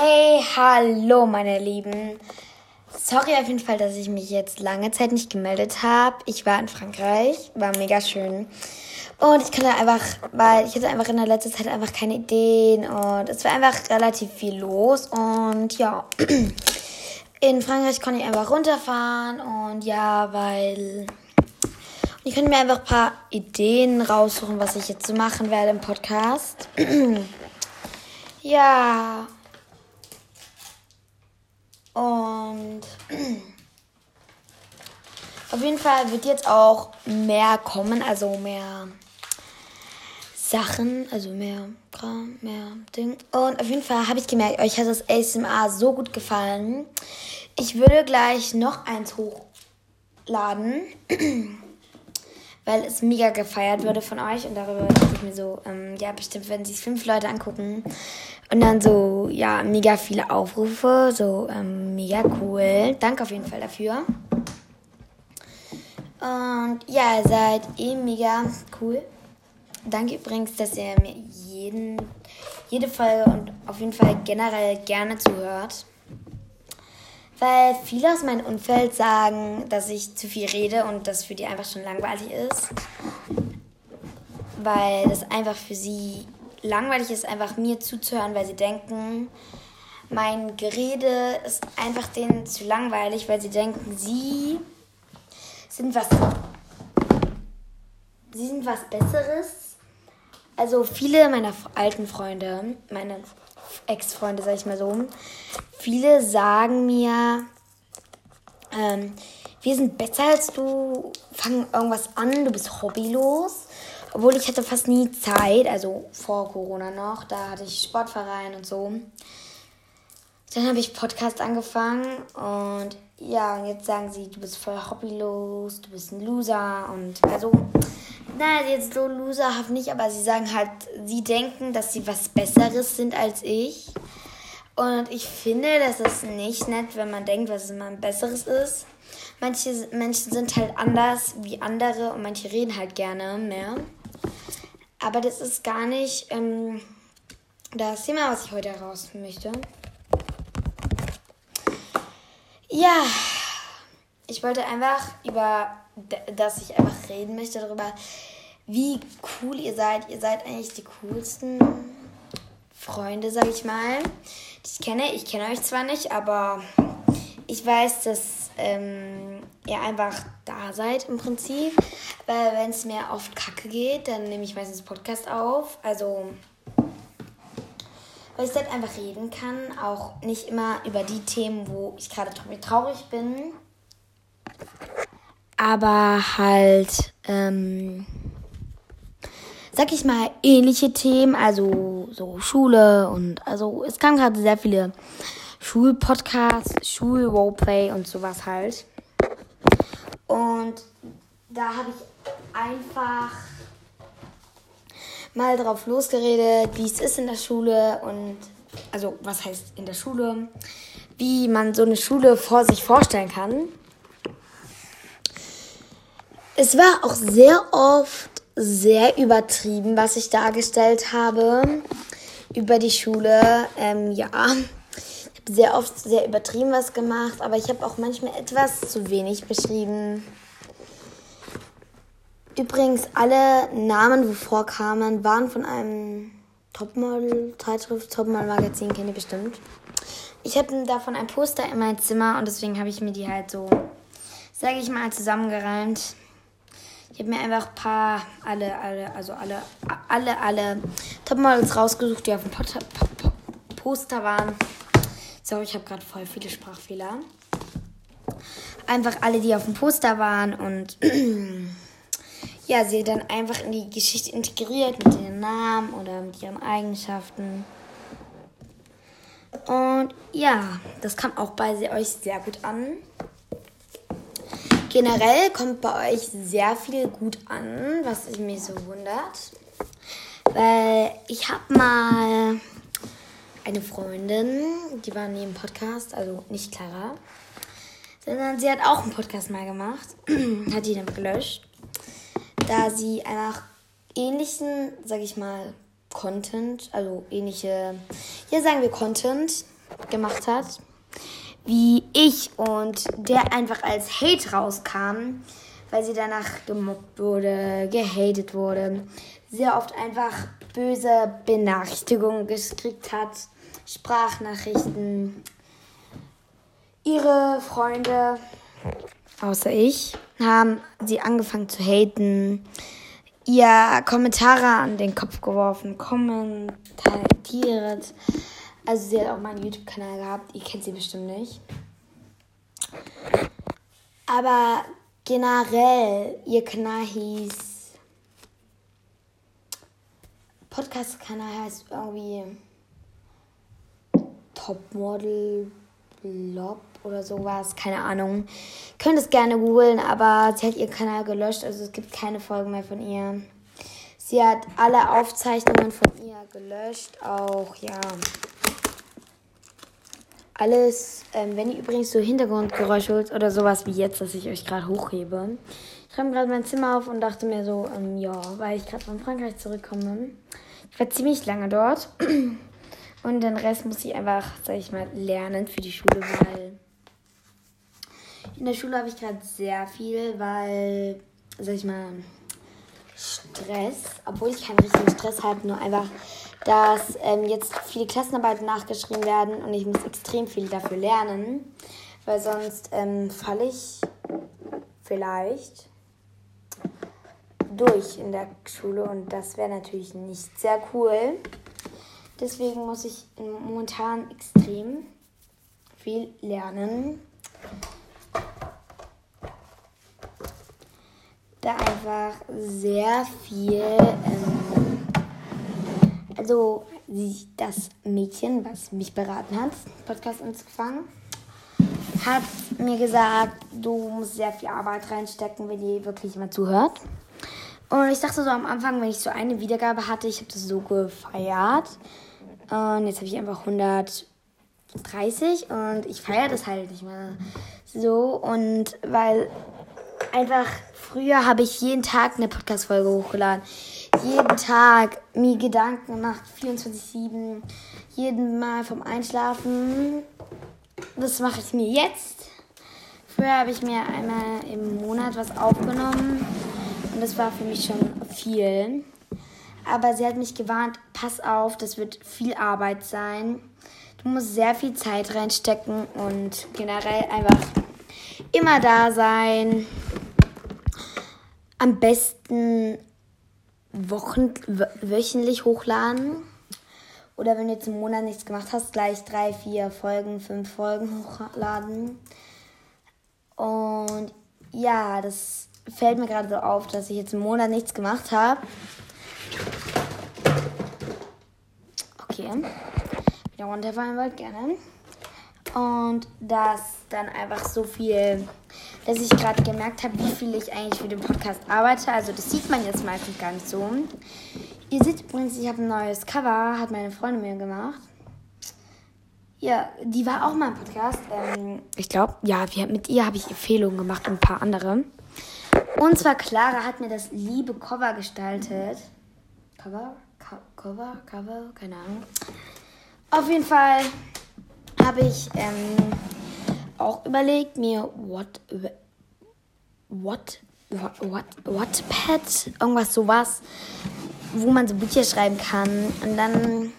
Hey, hallo meine Lieben. Sorry auf jeden Fall, dass ich mich jetzt lange Zeit nicht gemeldet habe. Ich war in Frankreich, war mega schön. Und ich konnte einfach, weil ich hatte einfach in der letzten Zeit einfach keine Ideen und es war einfach relativ viel los und ja. In Frankreich konnte ich einfach runterfahren und ja, weil ich könnte mir einfach ein paar Ideen raussuchen, was ich jetzt so machen werde im Podcast. ja, und auf jeden Fall wird jetzt auch mehr kommen, also mehr Sachen, also mehr Kram, mehr Ding. Und auf jeden Fall habe ich gemerkt, euch hat das ASMR so gut gefallen. Ich würde gleich noch eins hochladen, weil es mega gefeiert wurde von euch. Und darüber dachte ich mir so, ähm, ja, bestimmt werden sich fünf Leute angucken. Und dann so, ja, mega viele Aufrufe. So, ähm, mega cool. Danke auf jeden Fall dafür. Und ja, ihr seid eh mega cool. Danke übrigens, dass ihr mir jeden, jede Folge und auf jeden Fall generell gerne zuhört. Weil viele aus meinem Umfeld sagen, dass ich zu viel rede und das für die einfach schon langweilig ist. Weil das einfach für sie langweilig ist, einfach mir zuzuhören, weil sie denken, mein Gerede ist einfach denen zu langweilig, weil sie denken, sie sind was. Sie sind was Besseres. Also viele meiner alten Freunde, meine Ex-Freunde, sag ich mal so, viele sagen mir, ähm, wir sind besser als du, fangen irgendwas an, du bist hobbylos. Obwohl ich hatte fast nie Zeit, also vor Corona noch, da hatte ich Sportverein und so. Dann habe ich Podcast angefangen und ja, und jetzt sagen sie, du bist voll hobbylos, du bist ein Loser und also, na, jetzt so loserhaft nicht, aber sie sagen halt, sie denken, dass sie was Besseres sind als ich. Und ich finde, das ist nicht nett, wenn man denkt, was man Besseres ist. Manche Menschen sind halt anders wie andere und manche reden halt gerne mehr. Aber das ist gar nicht ähm, das Thema, was ich heute heraus möchte. Ja, ich wollte einfach über, dass ich einfach reden möchte darüber, wie cool ihr seid. Ihr seid eigentlich die coolsten Freunde, sag ich mal, die ich kenne. Ich kenne euch zwar nicht, aber ich weiß, dass ähm, ihr einfach da seid im Prinzip. Weil wenn es mir oft kacke geht, dann nehme ich meistens Podcast auf. Also, weil ich halt einfach reden kann. Auch nicht immer über die Themen, wo ich gerade traurig bin. Aber halt, ähm, sag ich mal, ähnliche Themen. Also so Schule und also es kamen gerade sehr viele Schulpodcasts, Schul-Roleplay und sowas halt. Und da habe ich einfach mal drauf losgeredet, wie es ist in der Schule und also was heißt in der Schule, wie man so eine Schule vor sich vorstellen kann. Es war auch sehr oft sehr übertrieben, was ich dargestellt habe über die Schule. Ähm, ja, sehr oft sehr übertrieben was gemacht, aber ich habe auch manchmal etwas zu wenig beschrieben. Übrigens, alle Namen, wo vorkamen, waren von einem Topmodel-Zeitschrift, Topmodel-Magazin, kennt ihr bestimmt. Ich habe davon ein Poster in meinem Zimmer und deswegen habe ich mir die halt so, sage ich mal, zusammengereimt. Ich habe mir einfach ein paar, alle, alle, also alle, alle, alle Topmodels rausgesucht, die auf dem Poster waren. Sorry, ich habe gerade voll viele Sprachfehler. Einfach alle, die auf dem Poster waren und ja, sie dann einfach in die Geschichte integriert mit ihren Namen oder mit ihren Eigenschaften. Und ja, das kam auch bei euch sehr gut an. Generell kommt bei euch sehr viel gut an, was mich so wundert. Weil ich habe mal eine Freundin, die war im Podcast, also nicht Clara, sondern sie hat auch einen Podcast mal gemacht, hat die dann gelöscht, da sie einfach ähnlichen, sag ich mal, Content, also ähnliche, hier sagen wir Content, gemacht hat, wie ich und der einfach als Hate rauskam, weil sie danach gemobbt wurde, gehatet wurde, sehr oft einfach böse Benachrichtigungen gekriegt hat, Sprachnachrichten. Ihre Freunde, außer ich, haben sie angefangen zu haten, ihr Kommentare an den Kopf geworfen, kommentiert. Also sie hat auch mal einen YouTube-Kanal gehabt, ihr kennt sie bestimmt nicht. Aber generell, ihr Kanal hieß Podcast-Kanal heißt irgendwie Topmodel Blob oder sowas, keine Ahnung. Könnt es gerne googeln, aber sie hat ihren Kanal gelöscht, also es gibt keine Folgen mehr von ihr. Sie hat alle Aufzeichnungen von ihr gelöscht, auch ja. Alles, ähm, wenn ihr übrigens so Hintergrundgeräusche holt oder sowas wie jetzt, dass ich euch gerade hochhebe. Ich räume gerade mein Zimmer auf und dachte mir so, ähm, ja, weil ich gerade von Frankreich zurückkomme. Ich war ziemlich lange dort. Und den Rest muss ich einfach, sag ich mal, lernen für die Schule, weil in der Schule habe ich gerade sehr viel, weil, sag ich mal, Stress, obwohl ich keinen richtigen Stress habe, nur einfach, dass ähm, jetzt viele Klassenarbeiten nachgeschrieben werden und ich muss extrem viel dafür lernen, weil sonst ähm, falle ich vielleicht durch in der Schule und das wäre natürlich nicht sehr cool. Deswegen muss ich momentan extrem viel lernen. Da einfach sehr viel, ähm, also das Mädchen, was mich beraten hat, Podcast anzufangen, hat mir gesagt, du musst sehr viel Arbeit reinstecken, wenn die wirklich mal zuhört. Und ich dachte so am Anfang, wenn ich so eine Wiedergabe hatte, ich habe das so gefeiert. Und jetzt habe ich einfach 130 und ich feiere das halt nicht mehr so. Und weil einfach früher habe ich jeden Tag eine Podcast-Folge hochgeladen. Jeden Tag mir Gedanken gemacht, 24-7, jeden Mal vom Einschlafen. Das mache ich mir jetzt. Früher habe ich mir einmal im Monat was aufgenommen und das war für mich schon viel. Aber sie hat mich gewarnt, pass auf, das wird viel Arbeit sein. Du musst sehr viel Zeit reinstecken und generell einfach immer da sein. Am besten wochen, wöchentlich hochladen. Oder wenn du jetzt im Monat nichts gemacht hast, gleich drei, vier Folgen, fünf Folgen hochladen. Und ja, das fällt mir gerade so auf, dass ich jetzt einen Monat nichts gemacht habe. Okay. Wieder runterfallen wollt, gerne. Und dass dann einfach so viel, dass ich gerade gemerkt habe, wie viel ich eigentlich für den Podcast arbeite. Also das sieht man jetzt meistens gar nicht so. Ihr seht übrigens, ich habe ein neues Cover, hat meine Freundin mir gemacht. Ja, die war auch mal im Podcast. Ähm, ich glaube, ja, wir, mit ihr habe ich Empfehlungen gemacht und ein paar andere. Und zwar Clara hat mir das liebe Cover gestaltet. Cover? Co Cover? Cover? Keine Ahnung. Auf jeden Fall habe ich ähm, auch überlegt, mir what, what, what, what, Wattpad, irgendwas sowas, wo man so Bücher schreiben kann. Und dann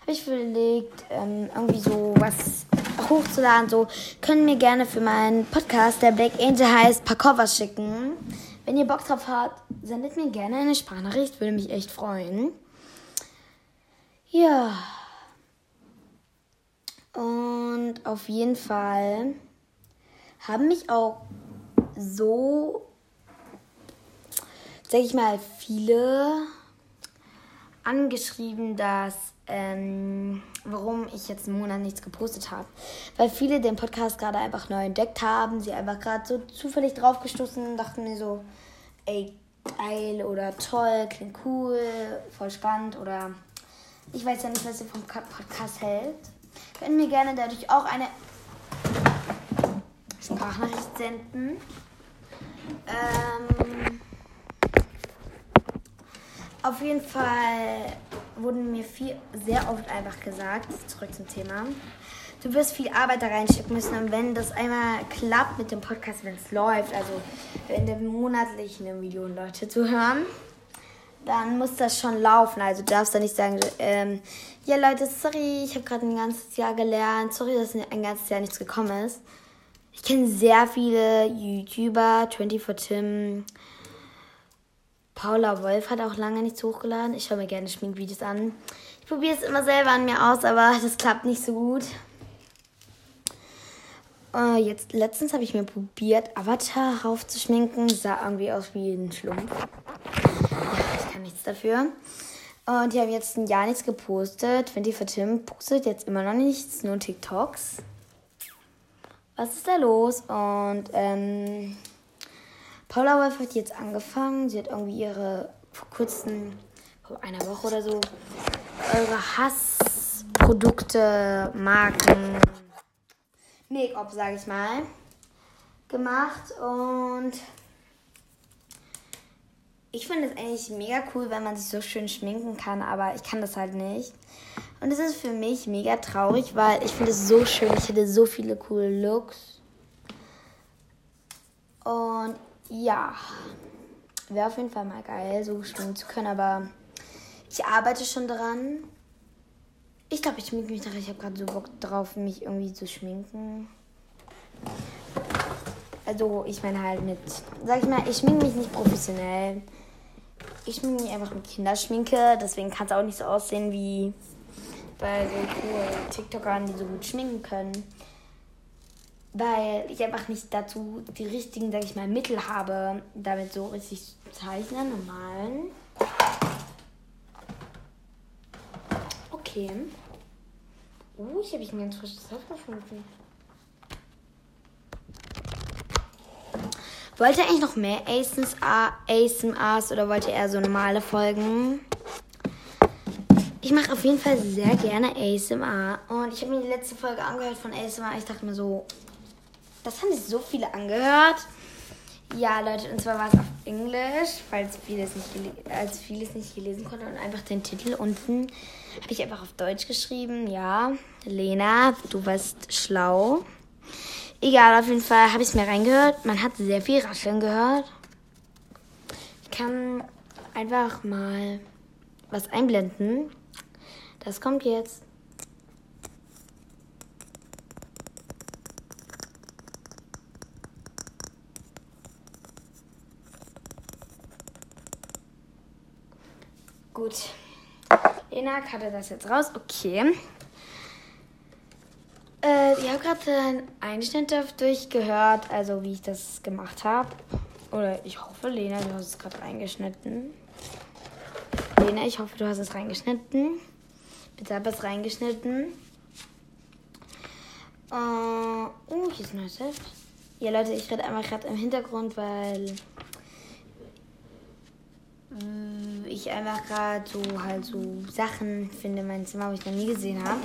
habe ich überlegt, ähm, irgendwie so was hochzuladen. So, können mir gerne für meinen Podcast, der Black Angel heißt, paar Covers schicken. Wenn ihr Bock drauf habt, sendet mir gerne eine Sprachnachricht, würde mich echt freuen. Ja. Und auf jeden Fall haben mich auch so, sag ich mal, viele angeschrieben, dass ähm, warum ich jetzt einen Monat nichts gepostet habe. Weil viele den Podcast gerade einfach neu entdeckt haben, sie einfach gerade so zufällig draufgestoßen und dachten mir so, ey, geil oder toll, klingt cool, voll spannend oder ich weiß ja nicht, was ihr vom Podcast hält. Können mir gerne dadurch auch eine Sprachnachricht senden. Ähm, auf jeden Fall wurden mir viel, sehr oft einfach gesagt, zurück zum Thema, du wirst viel Arbeit da reinstecken müssen. Und wenn das einmal klappt mit dem Podcast, wenn es läuft, also wenn der monatlich eine Million Leute zuhören, dann muss das schon laufen. Also du darfst da nicht sagen, ähm, ja Leute, sorry, ich habe gerade ein ganzes Jahr gelernt, sorry, dass ein ganzes Jahr nichts gekommen ist. Ich kenne sehr viele YouTuber, 24 Tim, Paula Wolf hat auch lange nichts hochgeladen. Ich schaue mir gerne Schminkvideos an. Ich probiere es immer selber an mir aus, aber das klappt nicht so gut. Uh, jetzt letztens habe ich mir probiert, Avatar raufzuschminken. Sah irgendwie aus wie ein Schlumpf. Kann nichts dafür. Und die haben jetzt ein Jahr nichts gepostet. Wenn die für Tim postet jetzt immer noch nichts, nur TikToks. Was ist da los? Und ähm, Paula Wolf hat jetzt angefangen. Sie hat irgendwie ihre vor kurzem, vor einer Woche oder so, eure Hassprodukte, Marken, Make-up, sage ich mal, gemacht. Und ich finde es eigentlich mega cool, wenn man sich so schön schminken kann, aber ich kann das halt nicht. Und es ist für mich mega traurig, weil ich finde es so schön. Ich hätte so viele coole Looks. Und ja, wäre auf jeden Fall mal geil, so schwimmen zu können, aber ich arbeite schon dran. Ich glaube, ich schminke mich nachher. Ich habe gerade so Bock drauf, mich irgendwie zu schminken. Also, ich meine halt mit, sag ich mal, ich schminke mich nicht professionell. Ich schminke mich einfach mit Kinderschminke, deswegen kann es auch nicht so aussehen wie bei so coolen TikTokern, die so gut schminken können weil ich einfach nicht dazu die richtigen, sag ich mal, Mittel habe, damit so richtig zu zeichnen und malen. Okay. Uh, ich habe ich ein ganz frisches Haus gefunden. Wollt ihr eigentlich noch mehr ASMRs oder wollt ihr eher so normale Folgen? Ich mache auf jeden Fall sehr gerne ASMR. Und ich habe mir die letzte Folge angehört von ASMR. Ich dachte mir so, das haben sich so viele angehört. Ja, Leute, und zwar war es auf Englisch, falls vieles nicht, als vieles nicht gelesen konnte. Und einfach den Titel unten habe ich einfach auf Deutsch geschrieben. Ja, Lena, du warst schlau. Egal, auf jeden Fall habe ich es mir reingehört. Man hat sehr viel Rascheln gehört. Ich kann einfach mal was einblenden. Das kommt jetzt. Gut. Lena hatte das jetzt raus. Okay. Äh, ich habe gerade einen Einschnitt durchgehört, also wie ich das gemacht habe. Oder ich hoffe, Lena, du hast es gerade reingeschnitten. Lena, ich hoffe, du hast es reingeschnitten. Bitte hab es reingeschnitten. Äh, oh, hier ist ein neues Heft. Ja, Leute, ich rede einmal gerade im Hintergrund, weil ich einfach gerade so halt so Sachen finde in meinem Zimmer, wo ich noch nie gesehen habe.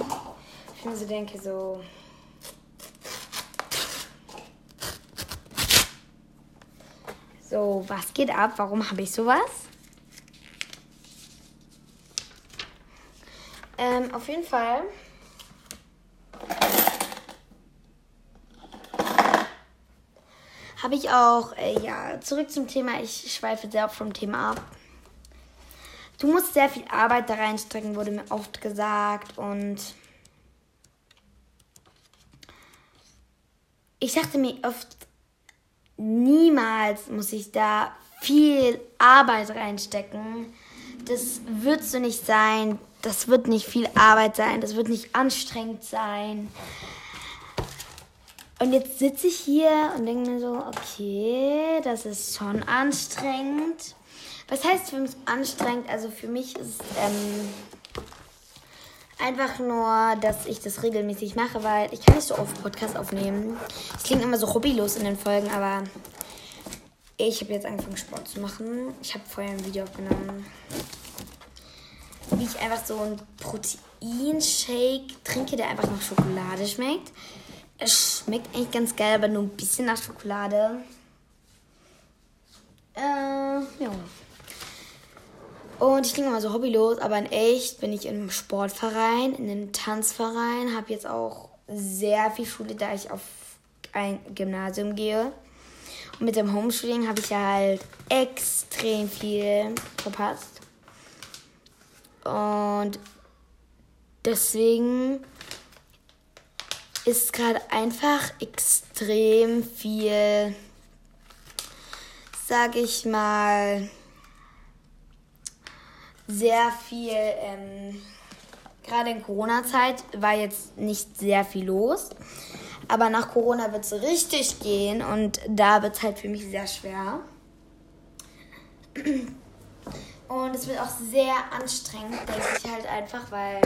Ich mir so denke, so. So, was geht ab? Warum habe ich sowas? Ähm, auf jeden Fall. Habe ich auch, äh, ja, zurück zum Thema. Ich schweife sehr vom Thema ab. Du musst sehr viel Arbeit da reinstecken, wurde mir oft gesagt. Und ich dachte mir oft, niemals muss ich da viel Arbeit reinstecken. Das wird so nicht sein. Das wird nicht viel Arbeit sein. Das wird nicht anstrengend sein. Und jetzt sitze ich hier und denke mir so, okay, das ist schon anstrengend. Was heißt für mich anstrengend? Also für mich ist ähm, einfach nur, dass ich das regelmäßig mache, weil ich kann nicht so oft Podcast aufnehmen. Es klingt immer so hobbylos in den Folgen, aber ich habe jetzt angefangen Sport zu machen. Ich habe vorher ein Video aufgenommen, wie ich einfach so ein Proteinshake trinke, der einfach nach Schokolade schmeckt. Es schmeckt eigentlich ganz geil, aber nur ein bisschen nach Schokolade. Äh, ja. Und ich klinge immer so hobbylos, aber in echt bin ich im Sportverein, in einem Tanzverein, habe jetzt auch sehr viel Schule, da ich auf ein Gymnasium gehe. Und mit dem Homeschooling habe ich ja halt extrem viel verpasst. Und deswegen ist gerade einfach extrem viel, sag ich mal, sehr viel, ähm, gerade in Corona-Zeit war jetzt nicht sehr viel los. Aber nach Corona wird es richtig gehen und da wird es halt für mich sehr schwer. Und es wird auch sehr anstrengend, denke ich halt einfach, weil,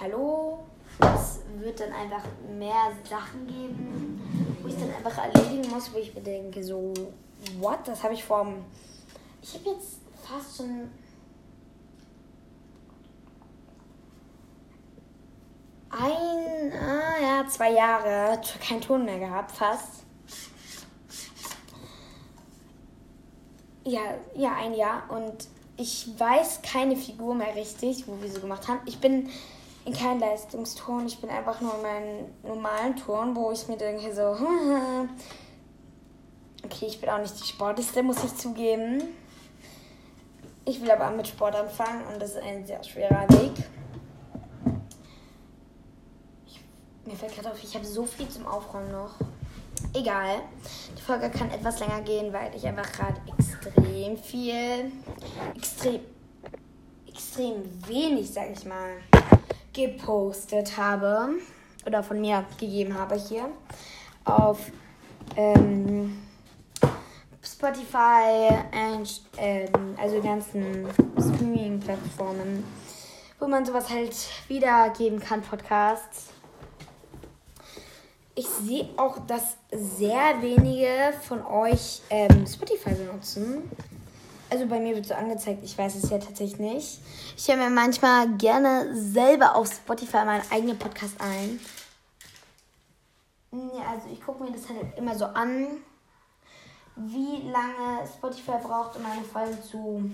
hallo, es wird dann einfach mehr Sachen geben, wo ich dann einfach erledigen muss, wo ich mir denke, so, what, das habe ich vor, ich habe jetzt fast schon ein, ah, ja, zwei Jahre kein Ton mehr gehabt, fast. Ja, ja, ein Jahr. Und ich weiß keine Figur mehr richtig, wo wir so gemacht haben. Ich bin in keinem Leistungston. Ich bin einfach nur in meinem normalen Ton, wo ich mir denke so, okay, ich bin auch nicht die Sportlichste, muss ich zugeben. Ich will aber mit Sport anfangen und das ist ein sehr schwerer Weg. Mir fällt gerade auf, ich habe so viel zum Aufräumen noch. Egal. Die Folge kann etwas länger gehen, weil ich einfach gerade extrem viel, extrem, extrem wenig, sag ich mal, gepostet habe. Oder von mir gegeben habe hier. Auf ähm, Spotify, und, ähm, also ganzen Streaming-Plattformen, wo man sowas halt wiedergeben kann, Podcasts ich sehe auch, dass sehr wenige von euch ähm, Spotify benutzen. Also bei mir wird so angezeigt, ich weiß es ja tatsächlich nicht. Ich höre mir manchmal gerne selber auf Spotify meinen eigenen Podcast ein. Ja, also ich gucke mir das halt immer so an, wie lange Spotify braucht, um eine Folge zu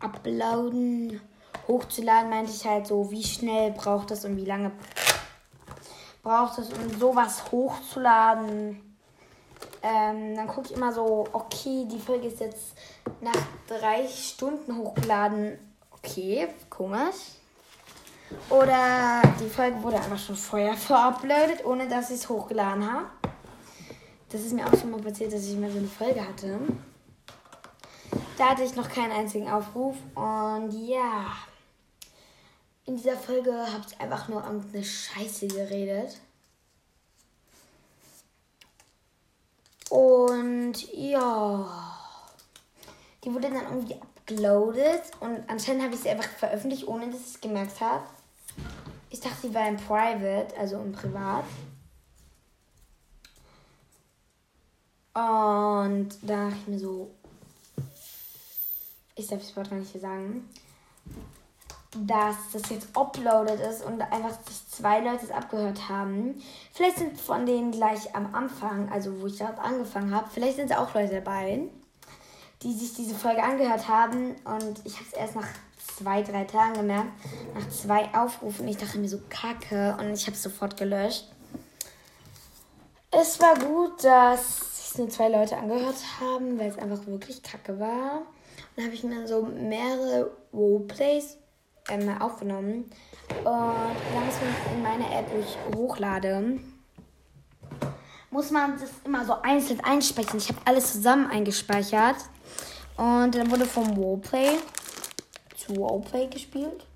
uploaden, hochzuladen, meinte ich halt so, wie schnell braucht das und wie lange braucht es, um sowas hochzuladen. Ähm, dann gucke ich immer so, okay, die Folge ist jetzt nach drei Stunden hochgeladen. Okay, komisch. Oder die Folge wurde einfach schon vorher veruploadet, ohne dass ich es hochgeladen habe. Das ist mir auch schon mal passiert, dass ich mal so eine Folge hatte. Da hatte ich noch keinen einzigen Aufruf. Und ja, in dieser Folge habe ich einfach nur eine Scheiße geredet. Und ja, die wurde dann irgendwie uploadet und anscheinend habe ich sie einfach veröffentlicht, ohne dass ich es gemerkt habe. Ich dachte, sie war im Private, also im Privat. Und da dachte ich mir so, ich darf das Wort gar nicht hier sagen dass das jetzt uploaded ist und einfach sich zwei Leute es abgehört haben. Vielleicht sind von denen gleich am Anfang, also wo ich gerade angefangen habe, vielleicht sind es auch Leute dabei, die sich diese Folge angehört haben und ich habe es erst nach zwei, drei Tagen gemerkt, nach zwei Aufrufen. Ich dachte mir so kacke und ich habe es sofort gelöscht. Es war gut, dass sich nur zwei Leute angehört haben, weil es einfach wirklich kacke war. dann habe ich mir so mehrere Roleplays ähm, aufgenommen. Und dann muss man in meine App, wo ich hochlade, muss man das immer so einzeln einspeichern. Ich habe alles zusammen eingespeichert. Und dann wurde vom Roleplay zu Roleplay gespielt.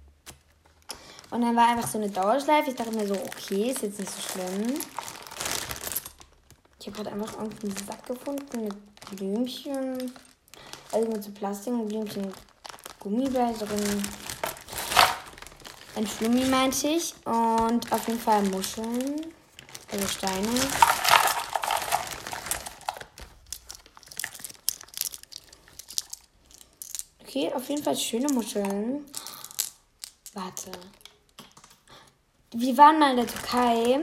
Und dann war einfach so eine Dauerschleife. Ich dachte mir so, okay, ist jetzt nicht so schlimm. Ich habe gerade einfach irgendeinen Sack gefunden mit Blümchen. Also mit so Plastik und Blümchen Gummibär drin. Ein Flummi meinte ich. Und auf jeden Fall Muscheln. Also Steine. Okay, auf jeden Fall schöne Muscheln. Warte. Wir waren mal in der Türkei.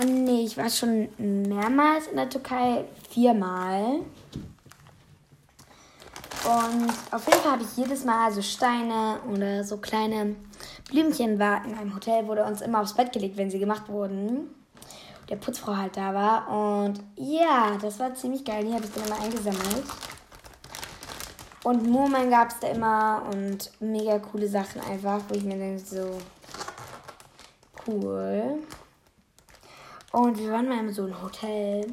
Oh nee, ich war schon mehrmals in der Türkei. Viermal. Und auf jeden Fall habe ich jedes Mal so Steine oder so kleine Blümchen war in einem Hotel, wurde uns immer aufs Bett gelegt, wenn sie gemacht wurden. Der Putzfrau halt da war. Und ja, das war ziemlich geil. Die habe ich dann immer eingesammelt. Und Murmeln gab es da immer und mega coole Sachen einfach, wo ich mir denke, so cool. Und wir waren mal in so einem Hotel.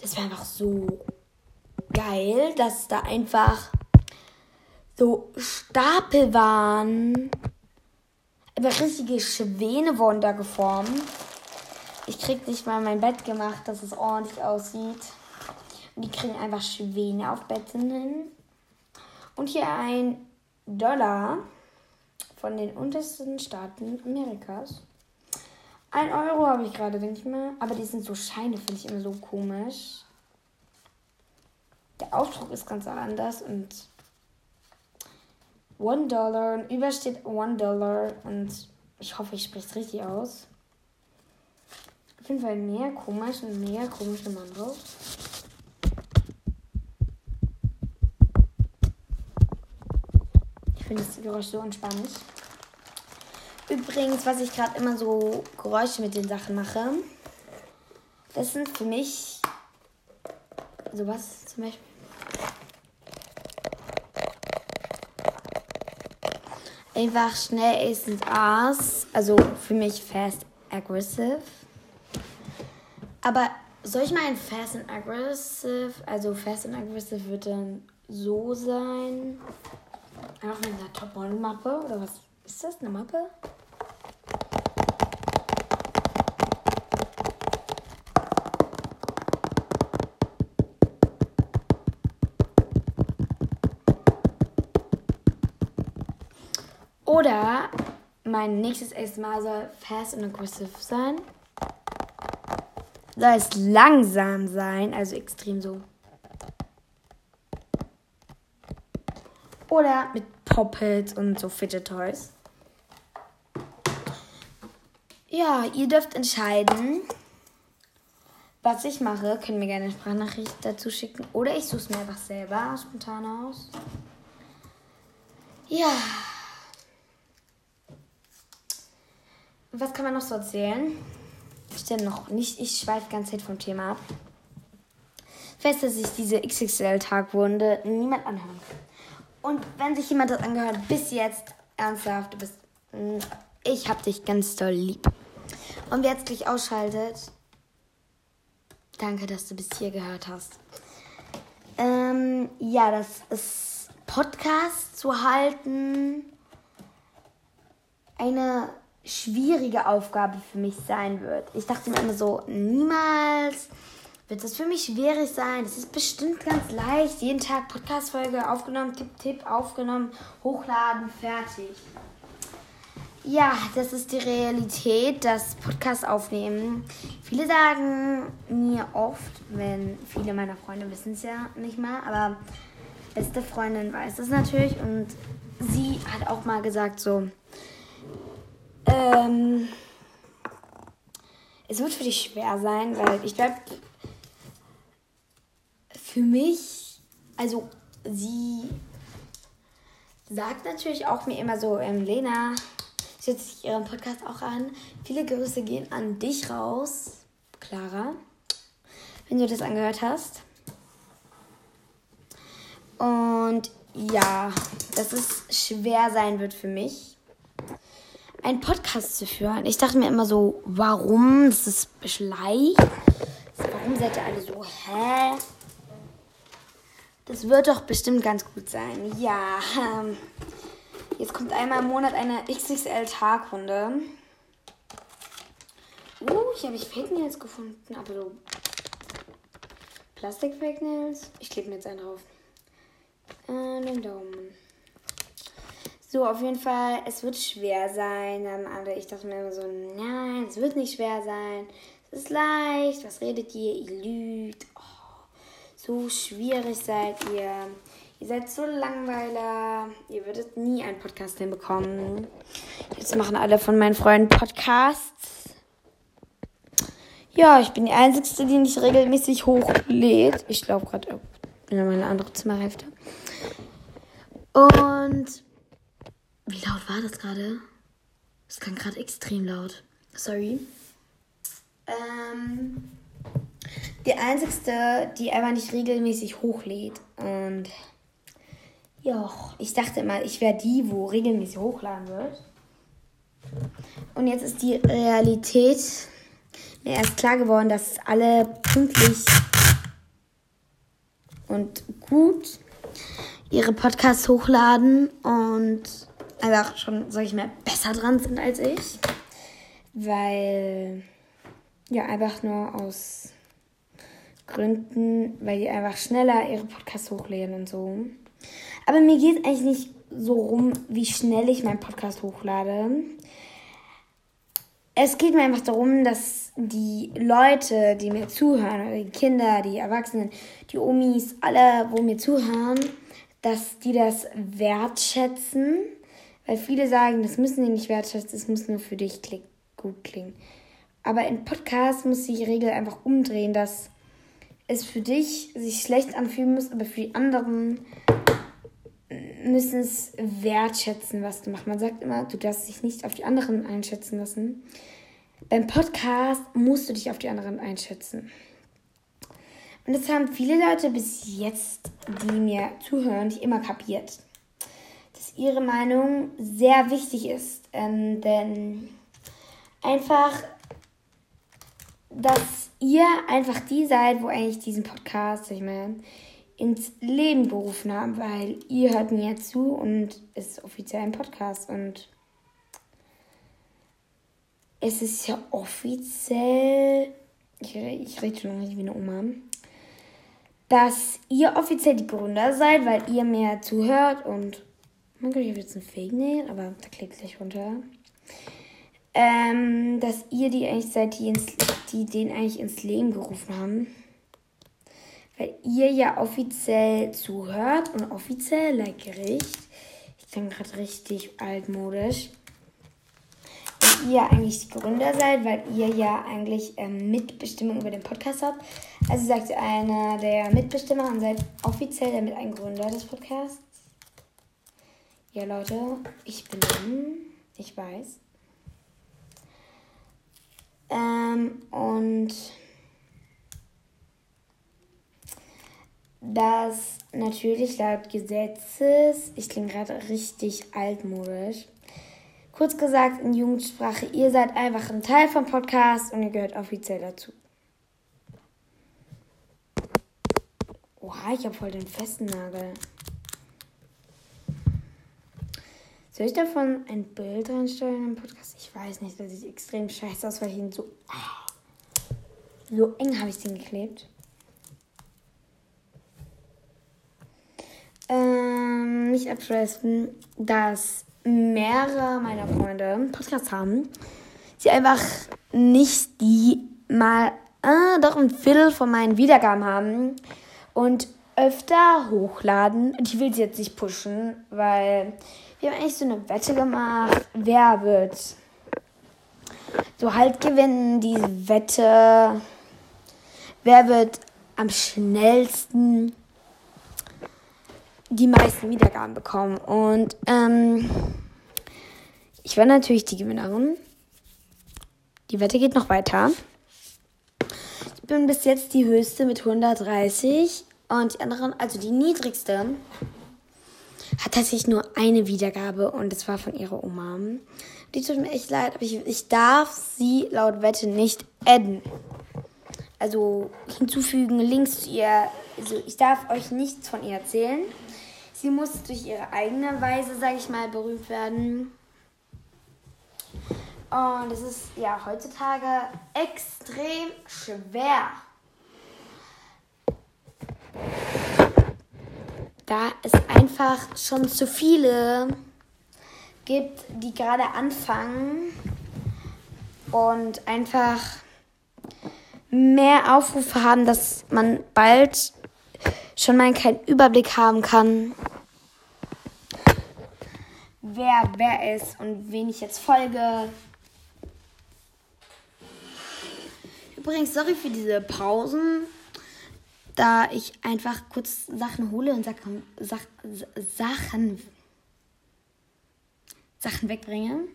Das war einfach so geil, dass da einfach so Stapel waren. Aber richtige Schwäne wurden da geformt. Ich krieg nicht mal mein Bett gemacht, dass es ordentlich aussieht. Und die kriegen einfach Schwäne auf Betten hin. Und hier ein Dollar von den untersten Staaten Amerikas. Ein Euro habe ich gerade, denke ich mal. Aber die sind so Scheine, finde ich immer so komisch. Der Aufdruck ist ganz anders und One Dollar und über steht One Dollar und ich hoffe, ich spreche es richtig aus. Auf jeden Fall mega komisch und mega komische Mann drauf. Ich finde das Geräusch so entspannt. Übrigens, was ich gerade immer so Geräusche mit den Sachen mache, das sind für mich sowas zum Beispiel. Einfach schnell ist und Ass, also für mich fast aggressive. Aber soll ich mal ein Fast and Aggressive, also Fast and Aggressive wird dann so sein. Einfach mit einer Top-Model-Mappe oder was ist das? Eine Mappe? Oder mein nächstes ASMR soll fast and aggressive sein. Soll es langsam sein, also extrem so. Oder mit Poppets und so Fidget Toys. Ja, ihr dürft entscheiden, was ich mache. Könnt mir gerne eine Sprachnachricht dazu schicken. Oder ich suche es mir einfach selber spontan aus. Ja. Was kann man noch so erzählen? Ich denn noch nicht, ich schweife ganz Zeit vom Thema ab. Fest, dass ich diese XXL-Tagwunde niemand anhören kann. Und wenn sich jemand das angehört, bis jetzt, ernsthaft, du bist. Mm, ich hab dich ganz doll lieb. Und wer jetzt gleich ausschaltet, danke, dass du bis hier gehört hast. Ähm, ja, das ist Podcast zu halten. Eine schwierige Aufgabe für mich sein wird. Ich dachte mir immer so, niemals wird das für mich schwierig sein. Das ist bestimmt ganz leicht. Jeden Tag Podcast-Folge aufgenommen, Tipp, Tipp, aufgenommen, hochladen, fertig. Ja, das ist die Realität, das Podcast aufnehmen. Viele sagen mir oft, wenn viele meiner Freunde wissen es ja nicht mal, aber beste Freundin weiß es natürlich und sie hat auch mal gesagt so, ähm, es wird für dich schwer sein, weil ich glaube, für mich, also sie sagt natürlich auch mir immer so, ähm, Lena, sie hört sich ihren Podcast auch an. Viele Grüße gehen an dich raus, Clara, wenn du das angehört hast. Und ja, dass es schwer sein wird für mich einen Podcast zu führen. Ich dachte mir immer so, warum? Das ist leicht. Warum seid ihr alle so, hä? Das wird doch bestimmt ganz gut sein. Ja, ähm, jetzt kommt einmal im Monat eine XXL-Tagrunde. Uh, hier habe ich Fake Nails gefunden, aber so Plastik-Fake Nails. Ich klebe mir jetzt einen drauf. Äh, den Daumen. So, auf jeden Fall, es wird schwer sein. Dann alle, ich dachte mir immer so, nein, es wird nicht schwer sein. Es ist leicht. Was redet ihr? Ihr lügt. Oh, so schwierig seid ihr. Ihr seid so langweiler. Ihr würdet nie einen Podcast hinbekommen. Jetzt machen alle von meinen Freunden Podcasts. Ja, ich bin die Einzige, die nicht regelmäßig hochlädt. Ich glaube gerade in meine andere Zimmerhälfte. Und wie laut war das gerade? Das klang gerade extrem laut. Sorry. Ähm, die einzigste, die einfach nicht regelmäßig hochlädt. Und ja, ich dachte immer, ich wäre die, wo regelmäßig hochladen wird. Und jetzt ist die Realität mir erst klar geworden, dass alle pünktlich und gut ihre Podcasts hochladen und einfach schon, sag ich mal, besser dran sind als ich. Weil, ja, einfach nur aus Gründen, weil die einfach schneller ihre Podcasts hochladen und so. Aber mir geht es eigentlich nicht so rum, wie schnell ich meinen Podcast hochlade. Es geht mir einfach darum, dass die Leute, die mir zuhören, die Kinder, die Erwachsenen, die Omis, alle, wo mir zuhören, dass die das wertschätzen. Weil viele sagen, das müssen die nicht wertschätzen, das muss nur für dich gut klingen. Aber in Podcasts muss die Regel einfach umdrehen, dass es für dich sich schlecht anfühlen muss, aber für die anderen müssen es wertschätzen, was du machst. Man sagt immer, du darfst dich nicht auf die anderen einschätzen lassen. Beim Podcast musst du dich auf die anderen einschätzen. Und das haben viele Leute bis jetzt, die mir zuhören, nicht immer kapiert. Dass ihre Meinung sehr wichtig ist. Ähm, denn einfach, dass ihr einfach die seid, wo eigentlich diesen Podcast, ich meine, ins Leben berufen haben, weil ihr hört mir jetzt zu und es ist offiziell ein Podcast und es ist ja offiziell, ich, ich rede schon noch nicht wie eine Oma, dass ihr offiziell die Gründer seid, weil ihr mir zuhört und oh Gott, ich habe jetzt ein Fake Nail, aber da klebt gleich runter. Ähm, dass ihr die eigentlich seid, die, ins, die den eigentlich ins Leben gerufen haben. Weil ihr ja offiziell zuhört und offiziell like Gericht. Ich bin gerade richtig altmodisch ihr eigentlich die Gründer seid, weil ihr ja eigentlich ähm, Mitbestimmung über den Podcast habt. Also sagt ihr einer der Mitbestimmer und seid offiziell damit ein Gründer des Podcasts. Ja, Leute, ich bin ich weiß. Ähm, und das natürlich laut Gesetzes, ich klinge gerade richtig altmodisch, Kurz gesagt in Jugendsprache, ihr seid einfach ein Teil vom Podcast und ihr gehört offiziell dazu. Oha, ich habe voll den festen Nagel. Soll ich davon ein Bild reinstellen im Podcast? Ich weiß nicht, das sieht extrem scheiße aus, weil ich ihn so. So eng habe ich den geklebt. Ähm, nicht abschließen, dass mehrere meiner Freunde Podcasts haben, sie einfach nicht die mal äh, doch ein Viertel von meinen Wiedergaben haben und öfter hochladen. Ich will sie jetzt nicht pushen, weil wir haben eigentlich so eine Wette gemacht, wer wird so halt gewinnen, diese Wette, wer wird am schnellsten die meisten Wiedergaben bekommen. Und ähm, ich war natürlich die Gewinnerin. Die Wette geht noch weiter. Ich bin bis jetzt die höchste mit 130 und die anderen, also die niedrigste, hat tatsächlich nur eine Wiedergabe und das war von ihrer Oma. Die tut mir echt leid, aber ich, ich darf sie laut Wette nicht adden. Also hinzufügen, Links zu ihr. Also ich darf euch nichts von ihr erzählen. Sie muss durch ihre eigene Weise, sage ich mal, berühmt werden. Und es ist ja heutzutage extrem schwer. Da es einfach schon zu viele gibt, die gerade anfangen und einfach mehr Aufrufe haben, dass man bald schon mal keinen Überblick haben kann, wer wer ist und wen ich jetzt folge. Übrigens, sorry für diese Pausen, da ich einfach kurz Sachen hole und Sachen, Sachen, Sachen wegbringe.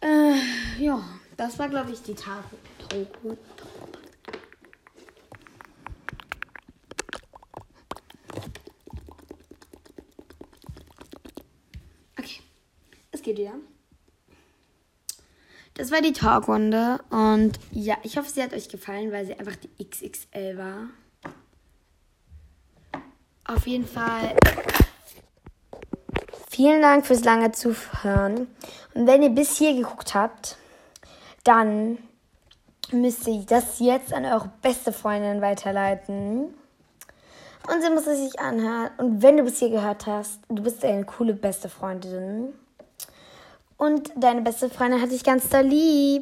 Äh, ja, das war, glaube ich, die Tafel. Okay, es geht wieder. Das war die Talkrunde und ja, ich hoffe, sie hat euch gefallen, weil sie einfach die XXL war. Auf jeden Fall vielen Dank fürs lange Zuhören. Und wenn ihr bis hier geguckt habt, dann müsst ihr das jetzt an eure beste Freundin weiterleiten. Und sie muss es sich anhören. Und wenn du bis hier gehört hast, du bist eine coole beste Freundin. Und deine beste Freundin hat dich ganz da lieb.